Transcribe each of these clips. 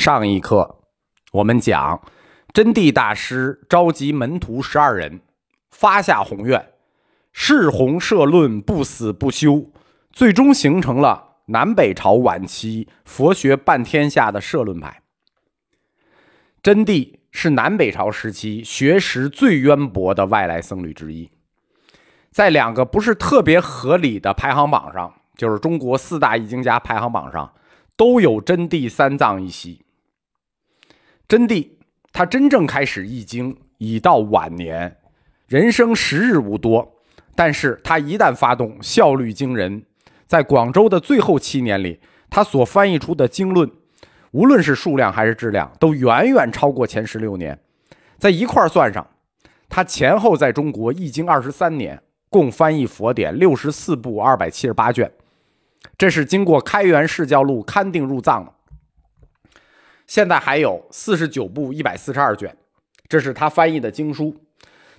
上一课我们讲，真谛大师召集门徒十二人，发下宏愿，誓弘社论，不死不休，最终形成了南北朝晚期佛学半天下的社论派。真谛是南北朝时期学识最渊博的外来僧侣之一，在两个不是特别合理的排行榜上，就是中国四大译经家排行榜上，都有真谛三藏一席。真谛，他真正开始译经已到晚年，人生时日无多。但是他一旦发动，效率惊人。在广州的最后七年里，他所翻译出的经论，无论是数量还是质量，都远远超过前十六年。在一块儿算上，他前后在中国译经二十三年，共翻译佛典六十四部二百七十八卷。这是经过开元释教录勘定入藏的。现在还有四十九部一百四十二卷，这是他翻译的经书。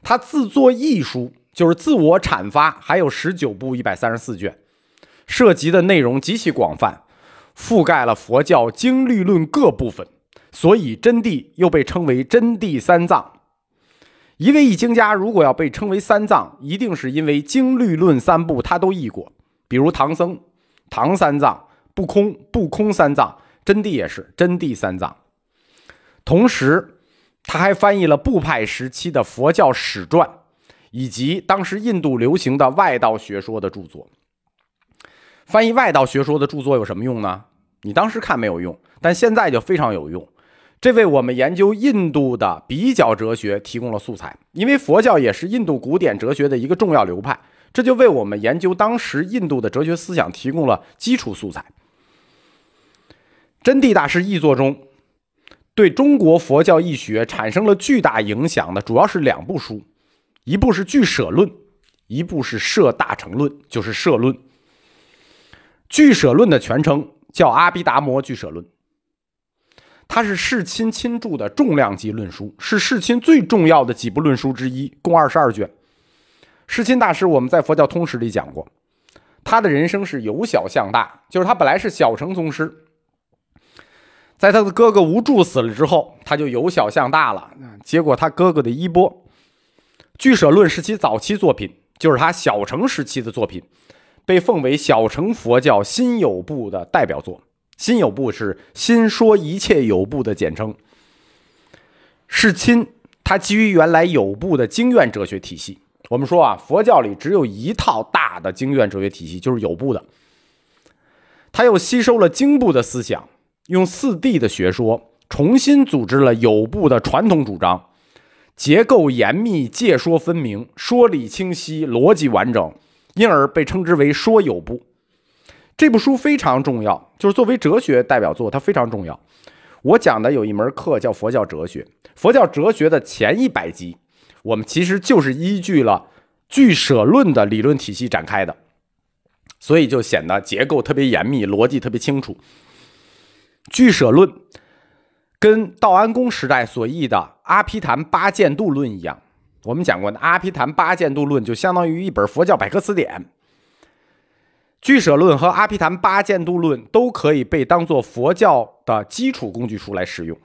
他自作译书，就是自我阐发，还有十九部一百三十四卷，涉及的内容极其广泛，覆盖了佛教经律论各部分。所以真谛又被称为真谛三藏。一位译经家如果要被称为三藏，一定是因为经律论三部他都译过，比如唐僧，唐三藏；不空，不空三藏。真谛也是真谛三藏，同时他还翻译了部派时期的佛教史传，以及当时印度流行的外道学说的著作。翻译外道学说的著作有什么用呢？你当时看没有用，但现在就非常有用。这为我们研究印度的比较哲学提供了素材，因为佛教也是印度古典哲学的一个重要流派，这就为我们研究当时印度的哲学思想提供了基础素材。真谛大师译作中，对中国佛教义学产生了巨大影响的主要是两部书，一部是《俱舍论》，一部是《摄大乘论》，就是《摄论》。《俱舍论》的全称叫《阿毗达摩俱舍论》，它是世亲亲著的重量级论书，是世亲最重要的几部论书之一，共二十二卷。世亲大师我们在《佛教通史》里讲过，他的人生是由小向大，就是他本来是小乘宗师。在他的哥哥无助死了之后，他就由小向大了。结果他哥哥的衣钵，《俱舍论》是其早期作品，就是他小乘时期的作品，被奉为小乘佛教新有部的代表作。新有部是新说一切有部的简称。世亲他基于原来有部的经院哲学体系。我们说啊，佛教里只有一套大的经院哲学体系，就是有部的。他又吸收了经部的思想。用四谛的学说重新组织了有部的传统主张，结构严密，界说分明，说理清晰，逻辑完整，因而被称之为说有部。这部书非常重要，就是作为哲学代表作，它非常重要。我讲的有一门课叫佛教哲学，佛教哲学的前一百集，我们其实就是依据了俱舍论的理论体系展开的，所以就显得结构特别严密，逻辑特别清楚。俱舍论跟道安公时代所译的《阿毗昙八见度论》一样，我们讲过的《阿毗昙八见度论》就相当于一本佛教百科词典。俱舍论和《阿毗昙八见度论》都可以被当做佛教的基础工具书来使用。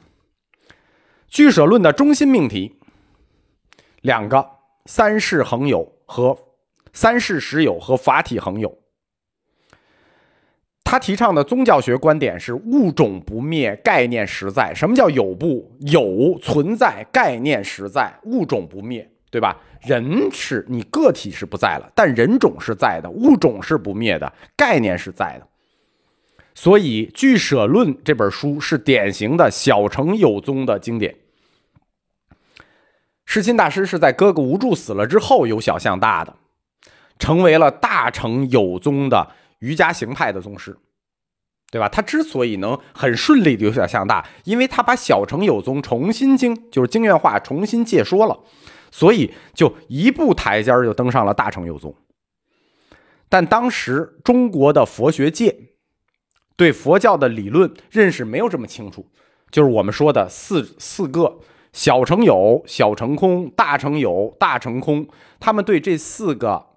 俱舍论的中心命题两个：三世恒有和三世实有和法体恒有。他提倡的宗教学观点是物种不灭，概念实在。什么叫有不有存在？概念实在，物种不灭，对吧？人是你个体是不在了，但人种是在的，物种是不灭的，概念是在的。所以《俱舍论》这本书是典型的小乘有宗的经典。世亲大师是在哥哥无助死了之后由小向大的，成为了大乘有宗的。瑜伽行派的宗师，对吧？他之所以能很顺利的由小向大，因为他把小乘有宗重新经，就是经院化，重新解说了，所以就一步台阶就登上了大乘有宗。但当时中国的佛学界对佛教的理论认识没有这么清楚，就是我们说的四四个小乘有、小乘空、大乘有、大乘空，他们对这四个。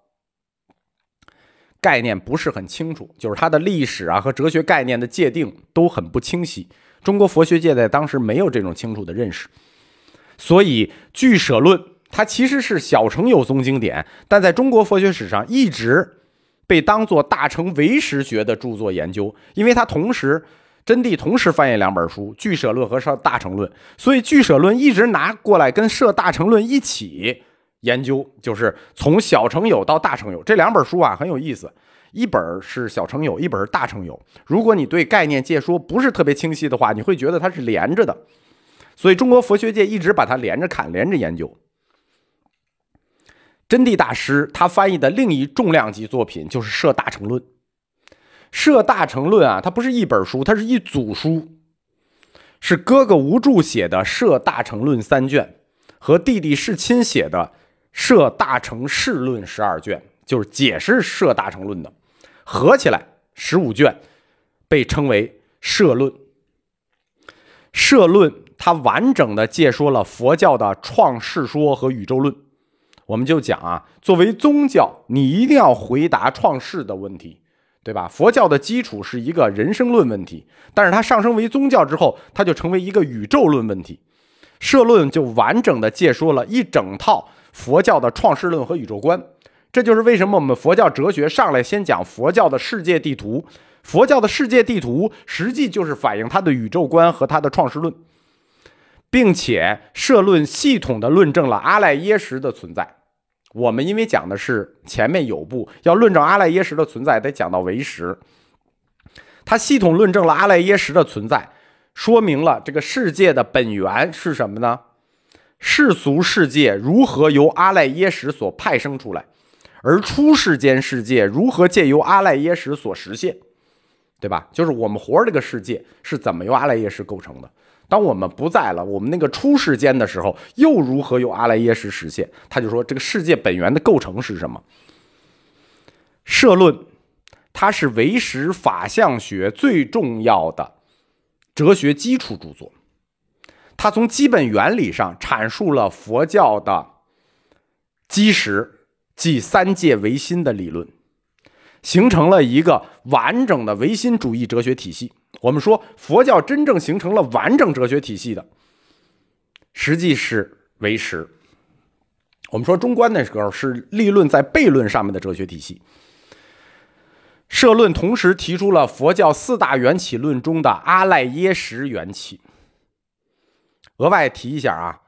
概念不是很清楚，就是它的历史啊和哲学概念的界定都很不清晰。中国佛学界在当时没有这种清楚的认识，所以《俱舍论》它其实是小乘有宗经典，但在中国佛学史上一直被当做大乘唯识学的著作研究，因为它同时真谛同时翻译两本书《俱舍论》和《摄大乘论》，所以《俱舍论》一直拿过来跟《摄大乘论》一起研究，就是从小乘有到大乘有这两本书啊很有意思。一本是小乘有，一本是大乘有。如果你对概念界说不是特别清晰的话，你会觉得它是连着的。所以中国佛学界一直把它连着看，连着研究。真谛大师他翻译的另一重量级作品就是《摄大乘论》。《摄大乘论》啊，它不是一本书，它是一组书，是哥哥无著写的《摄大乘论》三卷，和弟弟世亲写的《摄大乘释论》十二卷，就是解释《摄大乘论》的。合起来十五卷，被称为《社论》。《社论》它完整的介说了佛教的创世说和宇宙论。我们就讲啊，作为宗教，你一定要回答创世的问题，对吧？佛教的基础是一个人生论问题，但是它上升为宗教之后，它就成为一个宇宙论问题。《社论》就完整的介说了一整套佛教的创世论和宇宙观。这就是为什么我们佛教哲学上来先讲佛教的世界地图。佛教的世界地图实际就是反映它的宇宙观和它的创世论，并且社论系统的论证了阿赖耶识的存在。我们因为讲的是前面有部，要论证阿赖耶识的存在，得讲到唯识。它系统论证了阿赖耶识的存在，说明了这个世界的本源是什么呢？世俗世界如何由阿赖耶识所派生出来？而出世间世界如何借由阿赖耶识所实现，对吧？就是我们活这个世界是怎么由阿赖耶识构成的？当我们不在了，我们那个出世间的时候，又如何由阿赖耶识实现？他就说这个世界本源的构成是什么？社论，它是唯识法相学最重要的哲学基础著作，它从基本原理上阐述了佛教的基石。即三界唯心的理论，形成了一个完整的唯心主义哲学体系。我们说佛教真正形成了完整哲学体系的，实际是唯识。我们说中观那时候是立论在悖论上面的哲学体系。社论同时提出了佛教四大缘起论中的阿赖耶识缘起。额外提一下啊。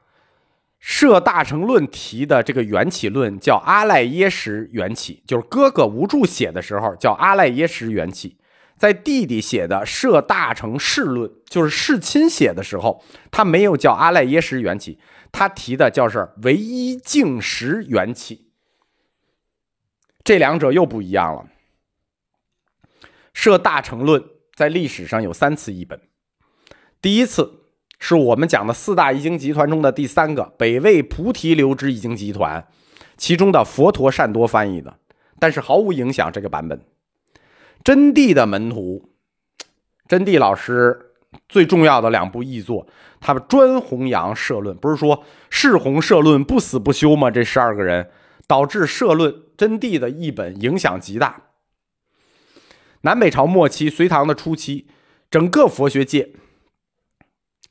《摄大乘论》提的这个缘起论叫阿赖耶识缘起，就是哥哥无著写的时候叫阿赖耶识缘起，在弟弟写的《摄大乘释论》，就是世亲写的时候，他没有叫阿赖耶识缘起，他提的叫是唯一净识缘起。这两者又不一样了。《摄大乘论》在历史上有三次译本，第一次。是我们讲的四大译经集团中的第三个北魏菩提流支译经集团，其中的佛陀善多翻译的，但是毫无影响这个版本。真谛的门徒，真谛老师最重要的两部译作，他们专弘扬社论，不是说是弘社论不死不休吗？这十二个人导致社论真谛的译本影响极大。南北朝末期，隋唐的初期，整个佛学界。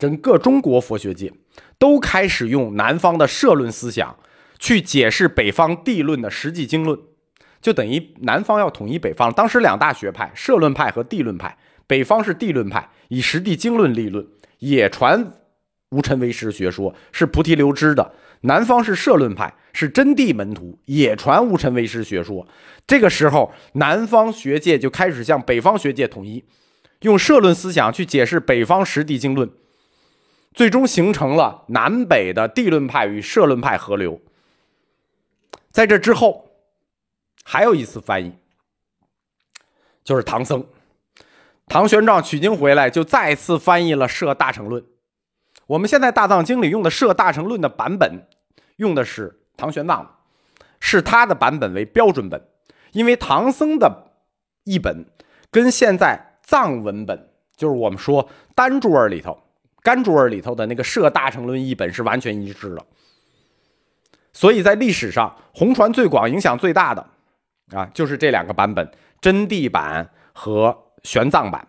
整个中国佛学界都开始用南方的社论思想去解释北方地论的实际经论，就等于南方要统一北方。当时两大学派，社论派和地论派，北方是地论派，以实地经论立论，也传无尘为师学说，是菩提流支的；南方是社论派，是真谛门徒，也传无尘为师学说。这个时候，南方学界就开始向北方学界统一，用社论思想去解释北方实地经论。最终形成了南北的地论派与社论派合流。在这之后，还有一次翻译，就是唐僧，唐玄奘取经回来，就再次翻译了《摄大乘论》。我们现在大藏经里用的《摄大乘论》的版本，用的是唐玄奘，是他的版本为标准本，因为唐僧的译本跟现在藏文本，就是我们说单珠儿里头。甘珠尔里头的那个《摄大乘论》译本是完全一致的，所以在历史上红传最广、影响最大的，啊，就是这两个版本：真谛版和玄奘版。